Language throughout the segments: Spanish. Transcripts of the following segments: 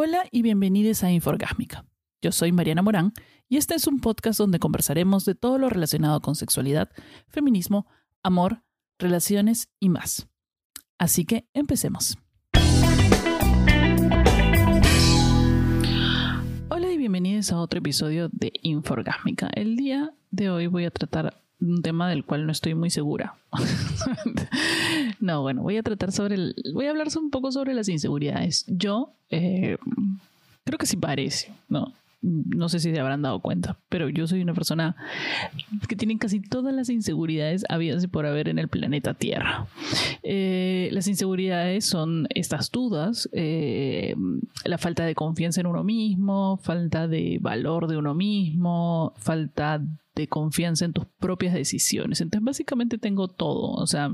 Hola y bienvenidos a Inforgásmica. Yo soy Mariana Morán y este es un podcast donde conversaremos de todo lo relacionado con sexualidad, feminismo, amor, relaciones y más. Así que empecemos. Hola y bienvenidos a otro episodio de Inforgásmica. El día de hoy voy a tratar un tema del cual no estoy muy segura. no, bueno, voy a tratar sobre el, voy a hablar un poco sobre las inseguridades. Yo eh, creo que sí parece, ¿no? no sé si se habrán dado cuenta, pero yo soy una persona que tiene casi todas las inseguridades habidas por haber en el planeta Tierra. Eh, las inseguridades son estas dudas, eh, la falta de confianza en uno mismo, falta de valor de uno mismo, falta confianza en tus propias decisiones. Entonces, básicamente tengo todo. O sea,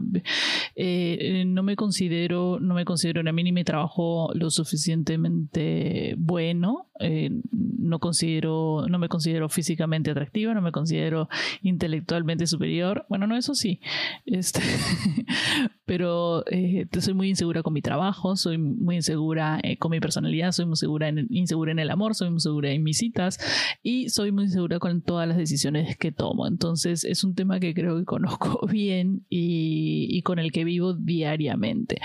eh, no me considero, no me considero a mí ni mi trabajo lo suficientemente bueno. Eh, no considero, no me considero físicamente atractiva, no me considero intelectualmente superior. Bueno, no, eso sí. Este, pero eh, soy muy insegura con mi trabajo, soy muy insegura con mi personalidad, soy muy segura en, insegura en el amor, soy muy segura en mis citas y soy muy insegura con todas las decisiones que tomo. Entonces es un tema que creo que conozco bien y, con el que vivo diariamente.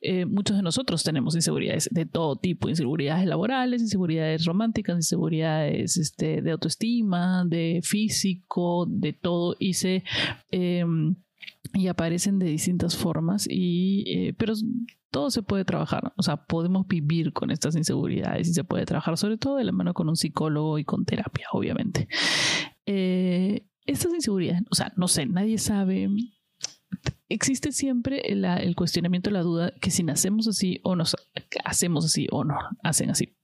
Eh, muchos de nosotros tenemos inseguridades de todo tipo, inseguridades laborales, inseguridades románticas, inseguridades este, de autoestima, de físico, de todo. Y. Em, y aparecen de distintas formas y eh, pero todo se puede trabajar, o sea, podemos vivir con estas inseguridades y se puede trabajar sobre todo de la mano con un psicólogo y con terapia, obviamente. Eh, estas inseguridades, o sea, no sé, nadie sabe. Existe siempre el, el cuestionamiento, la duda que si nacemos así o nos hacemos así o no hacen así.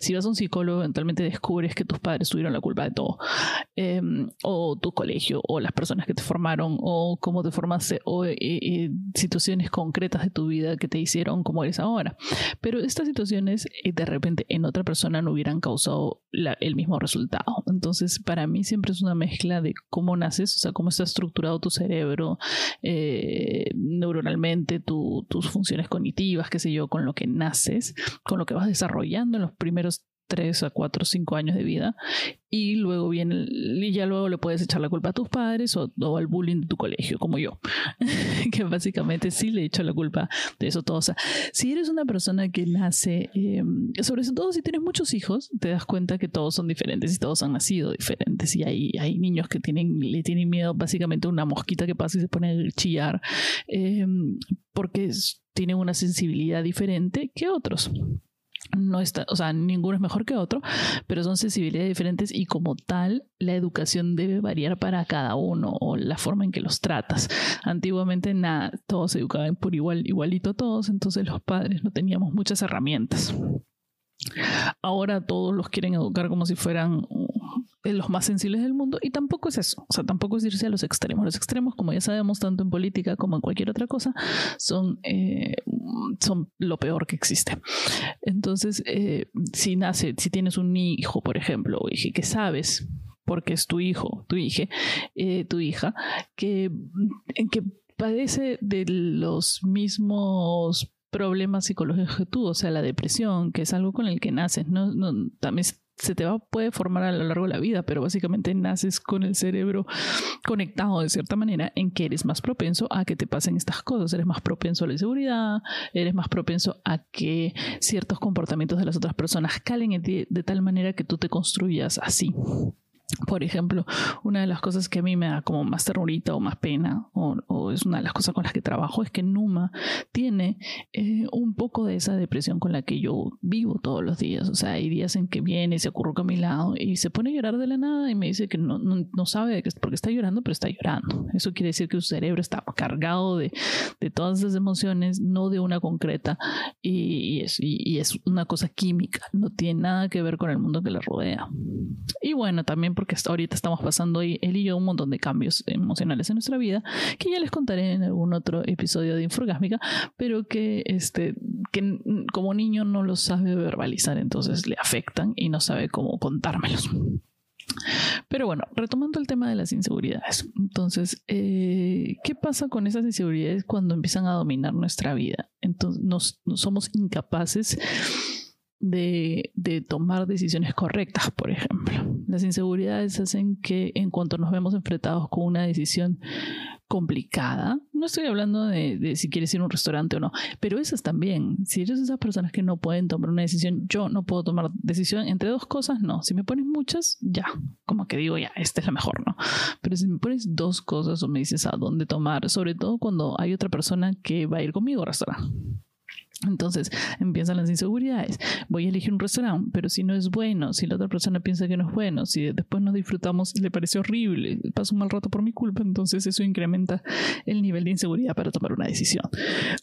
Si vas a un psicólogo, eventualmente descubres que tus padres tuvieron la culpa de todo, em, o tu colegio, o las personas que te formaron, o cómo te formaste, o eh, eh, situaciones concretas de tu vida que te hicieron como eres ahora. Pero estas situaciones eh, de repente en otra persona no hubieran causado el mismo resultado. Entonces, para mí siempre es una mezcla de cómo naces, o sea, cómo está estructurado tu cerebro neuronalmente, tus funciones cognitivas, qué sé yo, con lo que naces, con lo que vas desarrollando en los primeros tres a cuatro o cinco años de vida. Y luego viene y ya luego le puedes echar la culpa a tus padres o, al bullying de tu colegio como yo que básicamente sí le echo la culpa de eso todo o sea si eres una persona que nace em, sobre todo si tienes muchos hijos te das cuenta que todos son diferentes y todos han nacido diferentes. Y hay, hay niños que tienen le tienen miedo básicamente a una mosquita que pasa y se pone a chillar em, porque tienen una sensibilidad diferente que otros no está, o sea, ninguno es mejor que otro, pero son sensibilidades diferentes y como tal, la educación debe variar para cada uno o la forma en que los tratas. Antiguamente nada, todos se educaban por igual, igualito todos, entonces los padres no teníamos muchas herramientas. Ahora todos los quieren educar como si fueran los más sensibles del mundo y tampoco es eso, o sea, tampoco es irse a los extremos. Los extremos, como ya sabemos, tanto en política como en cualquier otra cosa, son, eh, son lo peor que existe. Entonces, eh, si nace, si tienes un hijo, por ejemplo, o hija, que sabes porque es tu hijo, tu hija, eh, tu hija, que, que padece de los mismos problemas psicológicos que tú, o sea, la depresión, que es algo con el que naces, no, no también se te va, puede formar a lo largo de la vida, pero básicamente naces con el cerebro conectado de cierta manera en que eres más propenso a que te pasen estas cosas, eres más propenso a la inseguridad, eres más propenso a que ciertos comportamientos de las otras personas calen en ti de tal manera que tú te construyas así. Por ejemplo, una de las cosas que a mí me da como más terrorita o más pena, o, es una de las cosas con las que trabajo, es que Numa tiene eh, un poco de esa depresión con la que yo vivo todos los días. O sea, hay días en que viene, se ocurre a mi lado y se pone a llorar de la nada y me dice que no, no, sabe de qué, por qué está llorando, pero está llorando. Eso quiere decir que su cerebro está cargado de, de todas esas emociones, no de una concreta, y, es, y, es una cosa química, no tiene nada que ver con el mundo que le rodea. Y bueno, también porque hasta ahorita estamos pasando él y yo un montón de cambios emocionales en nuestra vida, que ya les contaré en algún otro episodio de Inforgásmica, pero que, este, que como niño no lo sabe verbalizar, entonces le afectan y no sabe cómo contármelos. Pero bueno, retomando el tema de las inseguridades. Entonces, eh, ¿qué pasa con esas inseguridades cuando empiezan a dominar nuestra vida? Entonces, nos somos incapaces de, de, tomar decisiones correctas, por ejemplo. Las inseguridades hacen que en cuanto nos vemos enfrentados con una decisión complicada, no estoy hablando de, de, si quieres ir a un restaurante o no, pero esas también, si eres esas personas que no pueden tomar una decisión, yo no puedo tomar decisión entre dos cosas, no. Si me pones muchas, ya, como que digo, ya, esta es la mejor, ¿no? Pero si me pones dos cosas o me dices a dónde tomar, sobre todo cuando hay otra persona que va a ir conmigo al restaurante entonces empiezan las inseguridades. Voy a elegir un restaurante, pero si no es bueno, si la otra persona piensa que no es bueno, si después no disfrutamos, le parece horrible, paso un mal rato por mi culpa, entonces eso incrementa el nivel de inseguridad para tomar una decisión.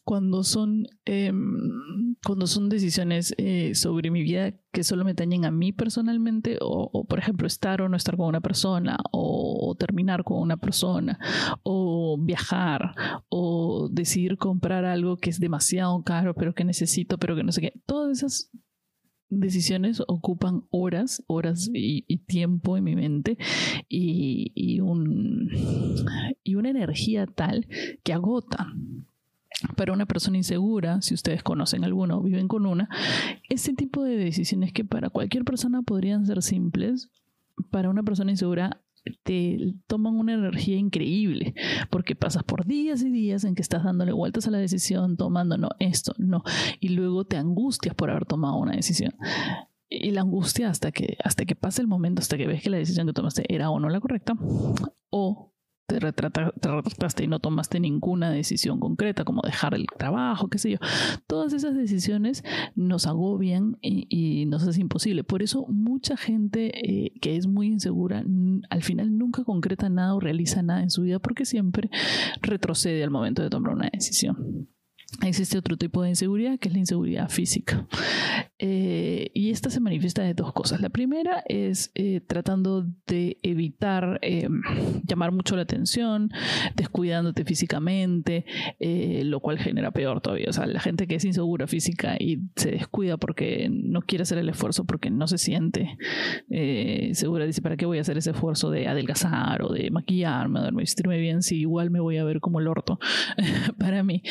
Cuando son, em, cuando son decisiones eh, sobre mi vida que solo me dañen a mí personalmente, o, por ejemplo estar o no estar con una persona, o terminar con una persona, o viajar, o decidir comprar algo que es demasiado caro, pero que necesito, pero que no sé qué. Todas esas decisiones ocupan horas, horas y, tiempo en mi mente y, un, y una energía tal que agota. Para una persona insegura, si ustedes conocen alguno o viven con una, ese tipo de decisiones que para cualquier persona podrían ser simples, para una persona insegura te toman una energía increíble, porque pasas por días y días en que estás dándole vueltas a la decisión, tomando, no, esto, no, y luego te angustias por haber tomado una decisión. Y la angustia hasta que, hasta que pase el momento, hasta que ves que la decisión que tomaste era o no la correcta, o te, retrataste y no tomaste ninguna decisión concreta, como dejar el trabajo, qué sé yo. Todas esas decisiones nos agobian y, y nos hace imposible. Por eso mucha gente eh, que es muy insegura al final nunca concreta nada o realiza nada en su vida porque siempre retrocede al momento de tomar una decisión. Existe otro tipo de inseguridad que es la inseguridad física. Eh, y esta se manifiesta de dos cosas. La primera es eh, tratando de evitar eh, llamar mucho la atención, descuidándote físicamente, lo cual genera peor todavía. O sea, la gente que es insegura física y se descuida porque no quiere hacer el esfuerzo, porque no se siente segura, dice, ¿para qué voy a hacer ese esfuerzo de adelgazar o de maquillarme de vestirme bien si igual me voy a ver como el orto para mí?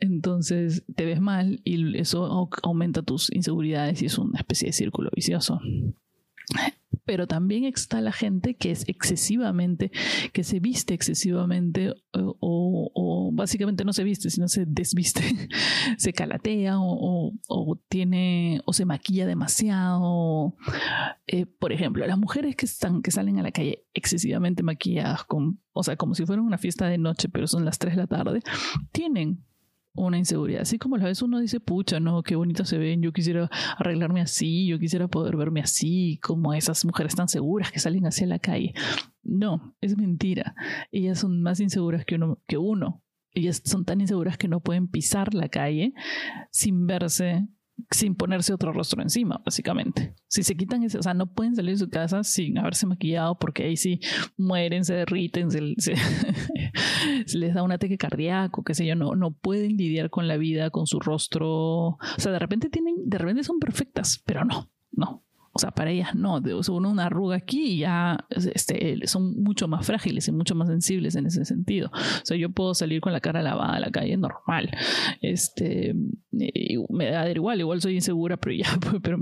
Entonces te ves mal y eso aumenta tus inseguridades y es una especie de círculo vicioso. Pero también está la gente que es excesivamente, que se viste excesivamente o, básicamente no se viste, sino se desviste, se calatea o, tiene o se maquilla demasiado. Eh, por ejemplo, las mujeres que están que salen a la calle excesivamente maquilladas, con, o sea, como si fuera una fiesta de noche, pero son las 3 de la tarde, tienen una inseguridad. Así como a vez uno dice, pucha, no, qué bonitas se ven, yo quisiera arreglarme así, yo quisiera poder verme así, como esas mujeres tan seguras que salen hacia la calle. No, es mentira. Ellas son más inseguras que uno. Que uno. Ellas son tan inseguras que no pueden pisar la calle sin verse sin ponerse otro rostro encima, básicamente. Si se quitan ese, o sea, no pueden salir de su casa sin haberse maquillado porque ahí sí mueren, se derriten, se, les da un ataque cardíaco, qué sé yo, no, no pueden lidiar con la vida, con su rostro. O sea, de repente tienen, de repente son perfectas, pero no, no. O sea, para ellas no, según una arruga aquí y ya este, son mucho más frágiles y mucho más sensibles en ese sentido. O sea, yo puedo salir con la cara lavada a la calle normal. Este, me da igual, igual soy insegura, pero ya, pero,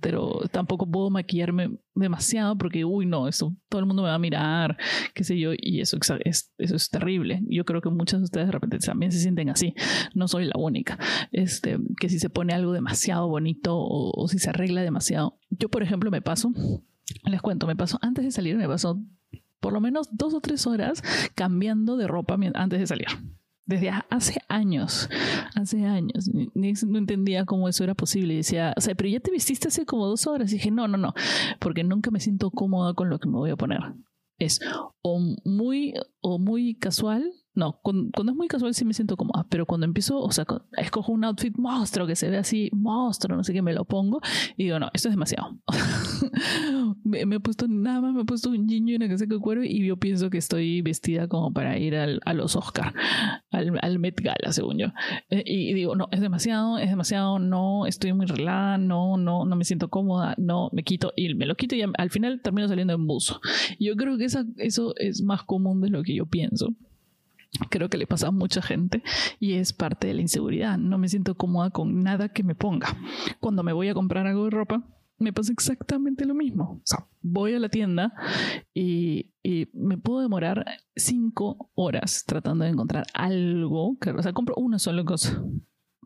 pero tampoco puedo maquillarme demasiado porque, uy, no, eso todo el mundo me va a mirar, qué sé yo, y eso es, eso es terrible. Yo creo que muchas de ustedes de repente también se sienten así. No soy la única. Este, que si se pone algo demasiado bonito o si se arregla demasiado, yo, por ejemplo, me paso, les cuento, me paso, antes de salir, me paso por lo menos dos o tres horas cambiando de ropa antes de salir. Desde hace años, hace años, no entendía cómo eso era posible. Decía, o sea, pero ya te vestiste hace como dos horas. Y dije, no, no, no, porque nunca me siento cómoda con lo que me voy a poner. Es o muy, o muy casual no, cuando, es muy casual sí me siento cómoda, pero cuando empiezo, o sea, escojo un outfit monstruo que se ve así, monstruo, no sé qué, me lo pongo y digo, no, esto es demasiado. me, he puesto nada más, me he puesto un jean y una casaca de cuero y yo pienso que estoy vestida como para ir al, a los Oscar, al, al, Met Gala, según yo. Eh, y, digo, no, es demasiado, es demasiado, no, estoy muy relajada, no, no, no me siento cómoda, no, me quito y me lo quito y al final termino saliendo en buzo. Yo creo que esa, eso es más común de lo que yo pienso. Creo que le pasa a mucha gente y es parte de la inseguridad. No me siento cómoda con nada que me ponga. Cuando me voy a comprar algo de ropa, me pasa exactamente lo mismo. O sea, voy a la tienda y, me puedo demorar cinco horas tratando de encontrar algo que, o sea, compro una sola cosa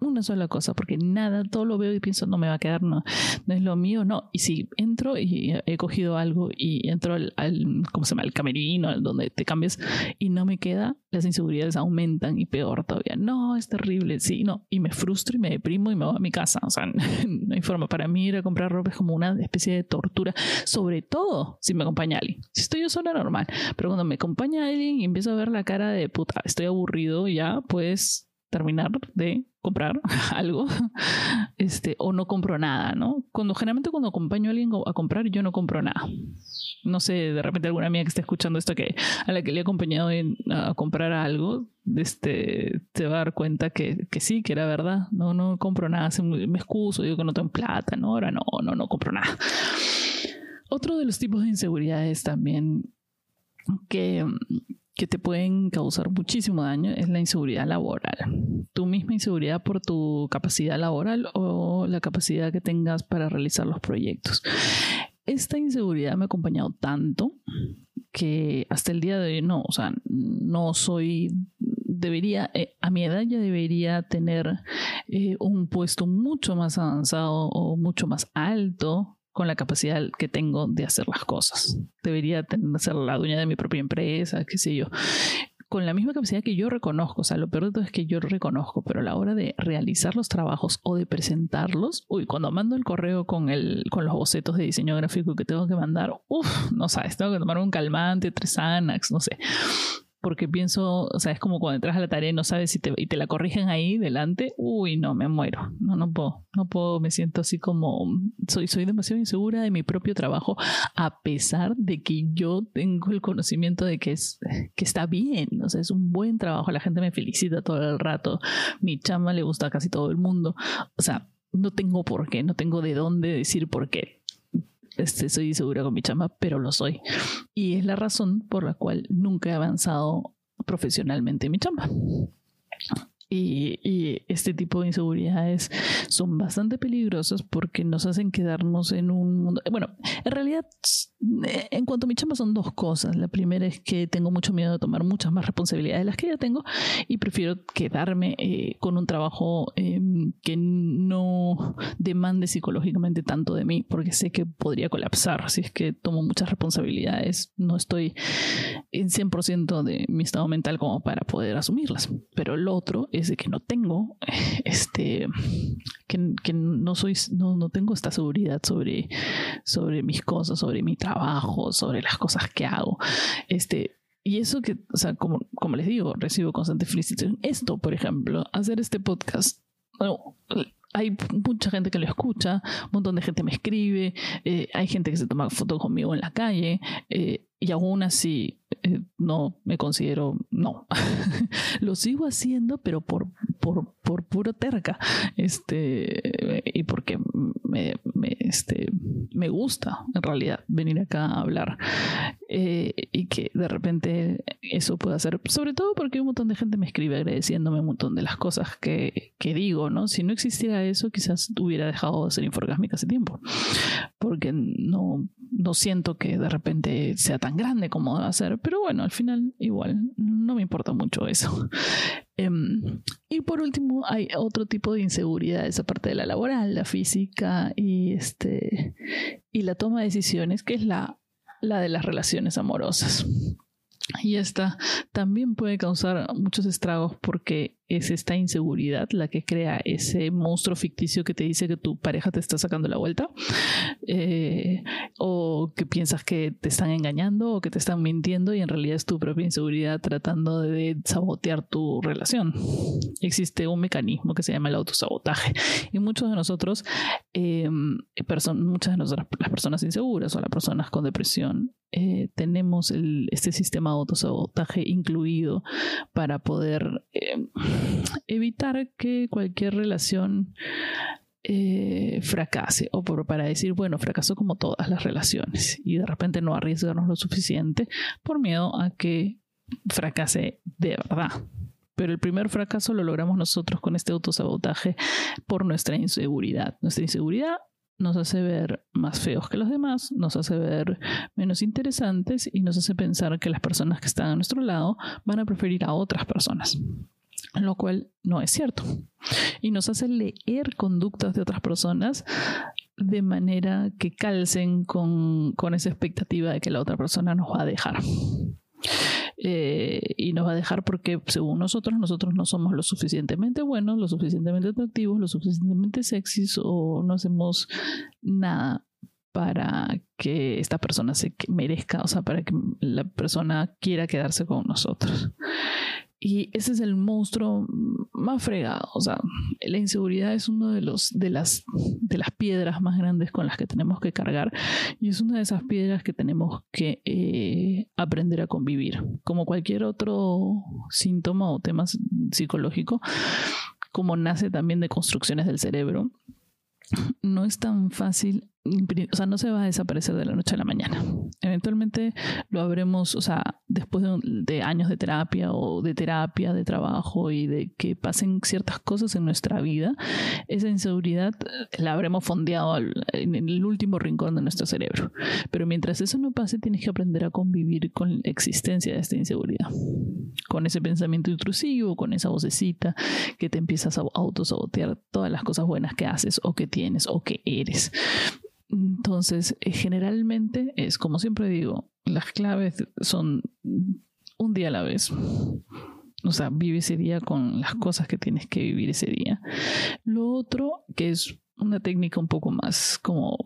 una sola cosa, porque nada, todo lo veo y pienso, no me va a quedar, no, no es lo mío, no. Y si entro y he cogido algo y entro al, al ¿cómo se llama?, al camerino, donde te cambias y no me queda, las inseguridades aumentan y peor todavía. No, es terrible, sí, no. Y me frustro y me deprimo y me voy a mi casa. O sea, no hay forma. Para mí ir a comprar ropa es como una especie de tortura, sobre todo si me acompaña alguien. Si estoy yo sola, normal. Pero cuando me acompaña alguien y empiezo a ver la cara de puta, estoy aburrido ya, pues terminar de comprar algo este, o no compro nada, ¿no? Cuando generalmente cuando acompaño a alguien a comprar, yo no compro nada. No sé, de repente alguna amiga que esté escuchando esto que a la que le he acompañado a comprar algo, este, te va a dar cuenta que, que, sí, que era verdad. No, no compro nada, me excuso, digo que no tengo plata, no, ahora no, no, no compro nada. Otro de los tipos de inseguridades también que que te pueden causar muchísimo daño es la inseguridad laboral. Tu misma inseguridad por tu capacidad laboral o la capacidad que tengas para realizar los proyectos. Esta inseguridad me ha acompañado tanto que hasta el día de hoy no, o sea, no soy, debería, eh, a mi edad ya debería tener eh, un puesto mucho más avanzado o mucho más alto con la capacidad que tengo de hacer las cosas. Debería tener, ser la dueña de mi propia empresa, qué sé yo. Con la misma capacidad que yo reconozco, o sea, lo peor de todo es que yo reconozco, pero a la hora de realizar los trabajos o de presentarlos, uy, cuando mando el correo con, el, con los bocetos de diseño gráfico que tengo que mandar, uff, no sabes, tengo que tomar un calmante, tres Xanax, no sé porque pienso, o sea, es como cuando entras a la tarea y no sabes si te, y te la corrigen ahí delante, uy, no, me muero, no, no puedo, no puedo, me siento así como, soy, soy demasiado insegura de mi propio trabajo, a pesar de que yo tengo el conocimiento de que, es, que está bien, o sea, es un buen trabajo, la gente me felicita todo el rato, mi chama le gusta a casi todo el mundo, o sea, no tengo por qué, no tengo de dónde decir por qué este, soy segura con mi chamba, pero lo soy. Y es la razón por la cual nunca he avanzado profesionalmente en mi chamba. Y, este tipo de inseguridades son bastante peligrosas porque nos hacen quedarnos en un mundo. Bueno, en realidad, en cuanto a mi chamba, son dos cosas. La primera es que tengo mucho miedo de tomar muchas más responsabilidades de las que ya tengo y prefiero quedarme eh, con un trabajo em, que no demande psicológicamente tanto de mí porque sé que podría colapsar si es que tomo muchas responsabilidades. No estoy en 100% de mi estado mental como para poder asumirlas. Pero el otro es de que no tengo este que, que no soy no, no, tengo esta seguridad sobre sobre mis cosas sobre mi trabajo sobre las cosas que hago este y eso que, o sea, como, como les digo, recibo constante felicitación. Esto, por ejemplo, hacer este podcast, bueno, hay mucha gente que lo escucha, un montón de gente me escribe, eh, hay gente que se toma fotos conmigo en la calle, eh, y aún así eh, no me considero, no, lo sigo haciendo, pero por, por, por puro terca, este, y porque me, este, me gusta en realidad venir acá a hablar eh, y que de repente eso pueda ser, sobre todo porque un montón de gente me escribe agradeciéndome un montón de las cosas que, que digo, ¿no? Si no existiera eso, quizás hubiera dejado de ser inforgásmica hace tiempo, porque no, no siento que de repente sea tan grande como debe ser, pero bueno, al final igual no me importa mucho eso. Em, y por último, hay otro tipo de inseguridades aparte de la laboral, la física y, este, y la toma de decisiones, que es la, la de las relaciones amorosas. Y esta también puede causar muchos estragos porque es esta inseguridad la que crea ese monstruo ficticio que te dice que tu pareja te está sacando la vuelta eh, o que piensas que te están engañando o que te están mintiendo y en realidad es tu propia inseguridad tratando de sabotear tu relación. Existe un mecanismo que se llama el autosabotaje y muchos de nosotros, eh, muchas de nosotras, las personas inseguras o las personas con depresión, eh, tenemos este sistema de autosabotaje incluido para poder evitar que cualquier relación eh, fracase o para decir, bueno, fracasó como todas las relaciones y de repente no arriesgarnos lo suficiente por miedo a que fracase de verdad. Pero el primer fracaso lo logramos nosotros con este autosabotaje por nuestra inseguridad. Nuestra inseguridad nos hace ver más feos que los demás, nos hace ver menos interesantes y nos hace pensar que las personas que están a nuestro lado van a preferir a otras personas, lo cual no es cierto. Y nos hace leer conductas de otras personas de manera que calcen con, con esa expectativa de que la otra persona nos va a dejar. Eh, y nos va a dejar porque según nosotros nosotros no somos lo suficientemente buenos, lo suficientemente atractivos, lo suficientemente sexys o no hacemos nada para que esta persona se merezca, o sea, para que la persona quiera quedarse con nosotros. Y ese es el monstruo más fregado. O sea, la inseguridad es una de, los, de, las, de las piedras más grandes con las que tenemos que cargar. Y es una de esas piedras que tenemos que eh, aprender a convivir. Como cualquier otro síntoma o tema psicológico, como nace también de construcciones del cerebro, no es tan fácil o sea, no se va a desaparecer de la noche a la mañana. Eventualmente lo habremos, o sea, después de, años de terapia o de terapia, de trabajo y de que pasen ciertas cosas en nuestra vida, esa inseguridad la habremos fondeado en el último rincón de nuestro cerebro. Pero mientras eso no pase, tienes que aprender a convivir con la existencia de esta inseguridad, con ese pensamiento intrusivo, con esa vocecita que te empiezas a autosabotear todas las cosas buenas que haces o que tienes o que eres. Entonces, eh, generalmente es como siempre digo, las claves son un día a la vez. O sea, vive ese día con las cosas que tienes que vivir ese día. Lo otro, que es una técnica un poco más como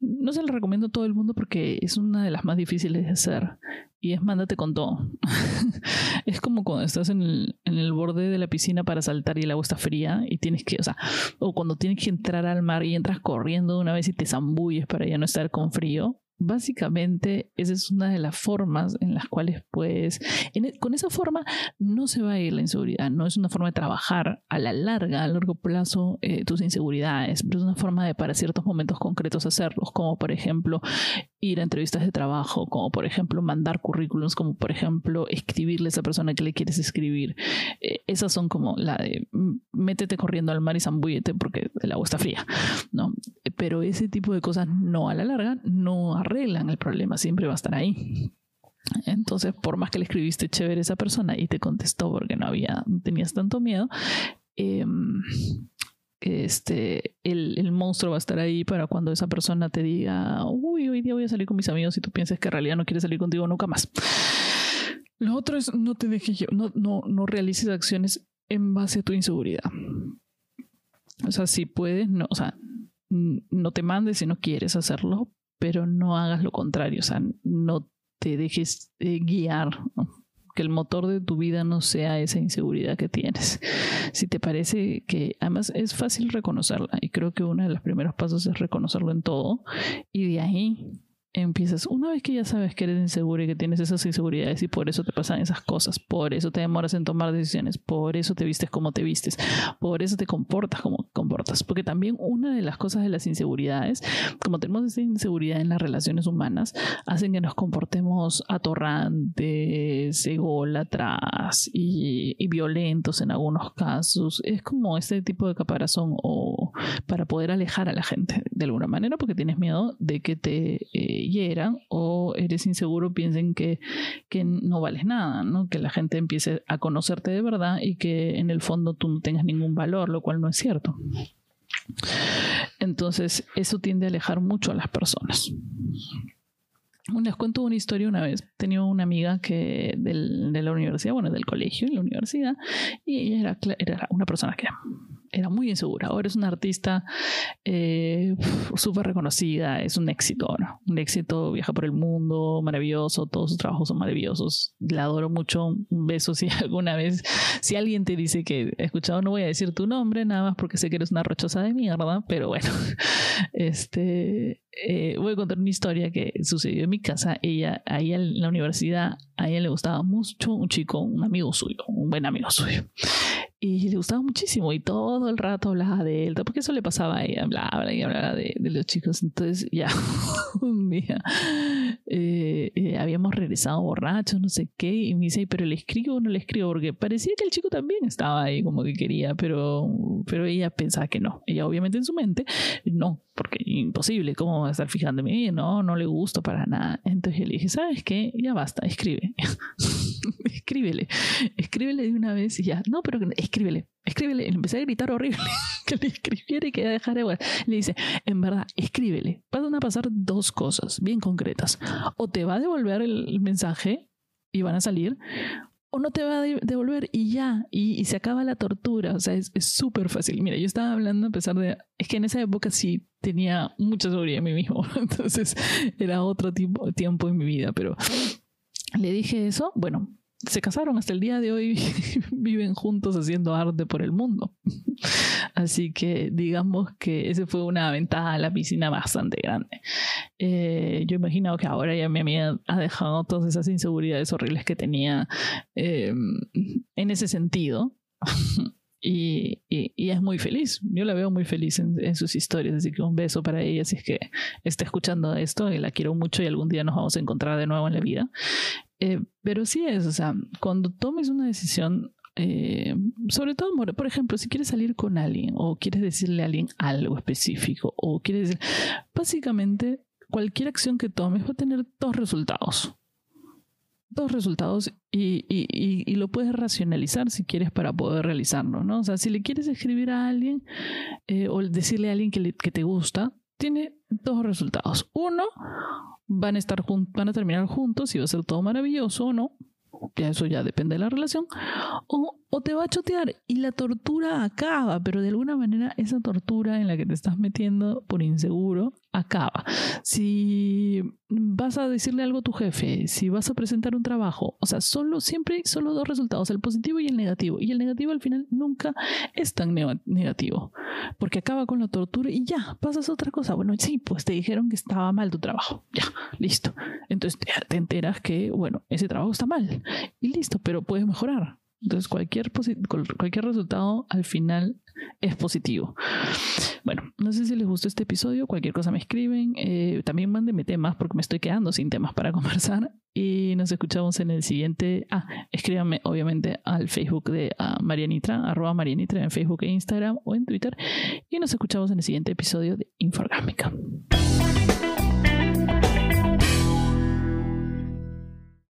no se lo recomiendo a todo el mundo porque es una de las más difíciles de hacer y es mándate con todo. es como cuando estás en el, en el, borde de la piscina para saltar y el agua está fría y tienes que, o sea, o cuando tienes que entrar al mar y entras corriendo de una vez y te zambulles para ya no estar con frío básicamente esa es una de las formas en las cuales puedes, e, con esa forma no se va a ir la inseguridad, no es una forma de trabajar a la larga, a largo plazo eh, tus inseguridades, pero es una forma de para ciertos momentos concretos hacerlos, como por ejemplo ir a entrevistas de trabajo, como por ejemplo mandar currículums, como por ejemplo escribirle a esa persona que le quieres escribir. Eh, esas son como la de métete corriendo al mar y zambúllete porque el agua está fría, ¿no? Pero ese tipo de cosas no a la larga no arreglan el problema, siempre va a estar ahí. Entonces, por más que le escribiste chévere a esa persona y te contestó porque no había, tenías tanto miedo, eh, este, el, el, monstruo va a estar ahí para cuando esa persona te diga, uy, hoy día voy a salir con mis amigos y tú piensas que en realidad no quiere salir contigo nunca más. Lo otro es no te dejes, no, no, no realices acciones en base a tu inseguridad. O sea, si puedes, no, o sea, no te mandes si no quieres hacerlo, pero no hagas lo contrario, o sea, no te dejes eh, guiar que el motor de tu vida no sea esa inseguridad que tienes. Si te parece que además es fácil reconocerla y creo que uno de los primeros pasos es reconocerlo en todo y de ahí empiezas, una vez que ya sabes que eres inseguro y que tienes esas inseguridades y por eso te pasan esas cosas, por eso te demoras en tomar decisiones, por eso te vistes como te vistes, por eso te comportas como comportas, porque también una de las cosas de las inseguridades, como tenemos esa inseguridad en las relaciones humanas, hacen que nos comportemos atorrantes, ególatras y, y violentos en algunos casos. Es como este tipo de caparazón o para poder alejar a la gente de alguna manera porque tienes miedo de que te... Eh, o eres inseguro, piensen que, que no vales nada, ¿no? que la gente empiece a conocerte de verdad y que en el fondo tú no tengas ningún valor, lo cual no es cierto. Entonces, eso tiende a alejar mucho a las personas. Les cuento una historia una vez. Tenía una amiga que de la universidad, bueno, del colegio, en la universidad, y ella era, era una persona que era muy insegura. Ahora es una artista eh, súper reconocida, es un éxito ahora. Un éxito, viaja por el mundo, maravilloso, todos sus trabajos son maravillosos. La adoro mucho. Un beso si alguna vez, si alguien te dice que he escuchado, no voy a decir tu nombre, nada más porque sé que eres una rochosa de mierda, pero bueno, este, eh, voy a contar una historia que sucedió en mi casa. Ella, ahí en la universidad, a ella le gustaba mucho un chico, un amigo suyo, un buen amigo suyo y le gustaba muchísimo y todo el rato hablaba de él, porque eso le pasaba a ella, hablaba y hablaba de, de los chicos. Entonces ya un día eh, eh, habíamos regresado borrachos, no sé qué, y me dice, pero le escribo o no le escribo, porque parecía que el chico también estaba ahí como que quería, pero, pero ella pensaba que no. Ella obviamente en su mente, no, porque imposible, ¿cómo va a estar fijándome? No, no le gusto para nada. Entonces yo le dije, ¿sabes qué? Ya basta, escribe. escríbele, escríbele de una vez y ya. No, pero escríbele, escríbele. Le empecé a gritar horrible que le escribiera y que dejara igual. Le dice, en verdad, escríbele. Van a pasar dos cosas bien concretas. O te va a devolver el mensaje y van a salir, o no te va a devolver y ya, y, se acaba la tortura, o sea, es súper fácil. Mira, yo estaba hablando a pesar de, es que en esa época sí tenía mucha seguridad en mí mismo, entonces era otro tipo, tiempo en mi vida, pero le dije eso, bueno, se casaron hasta el día de hoy, viven juntos haciendo arte por el mundo. Así que digamos que ese fue una ventaja a la piscina bastante grande. Eh, yo imagino que ahora ya mi amiga ha dejado todas esas inseguridades horribles que tenía eh, en ese sentido. Y, es muy feliz. Yo la veo muy feliz en, en, sus historias, así que un beso para ella si es que está escuchando esto y la quiero mucho y algún día nos vamos a encontrar de nuevo en la vida. Eh, pero sí es, o sea, cuando tomes una decisión, eh, sobre todo, por ejemplo, si quieres salir con alguien o quieres decirle a alguien algo específico o quieres decir, básicamente cualquier acción que tomes va a tener dos resultados. Dos resultados y, y, y, lo puedes racionalizar si quieres para poder realizarlo, ¿no? O sea, si le quieres escribir a alguien eh, o decirle a alguien que, que te gusta, tiene dos resultados. Uno, van a estar van a terminar juntos y va a ser todo maravilloso o no. Ya eso ya depende de la relación. O, o te va a chotear y la tortura acaba, pero de alguna manera esa tortura en la que te estás metiendo por inseguro acaba. Si vas a decirle algo a tu jefe, si vas a presentar un trabajo, o sea, solo siempre solo dos resultados, el positivo y el negativo. Y el negativo al final nunca es tan negativo, porque acaba con la tortura y ya, pasas a otra cosa. Bueno, sí, pues te dijeron que estaba mal tu trabajo. Ya, listo. Entonces te enteras que, bueno, ese trabajo está mal. Y listo, pero puedes mejorar. Entonces cualquier, cualquier resultado al final es positivo. Bueno, no sé si les gustó este episodio, cualquier cosa me escriben, eh, también mándenme temas porque me estoy quedando sin temas para conversar y nos escuchamos en el siguiente, ah, escríbanme obviamente al Facebook de Marianitra, arroba Marianitra en Facebook e Instagram o en Twitter y nos escuchamos en el siguiente episodio de Inforgámica.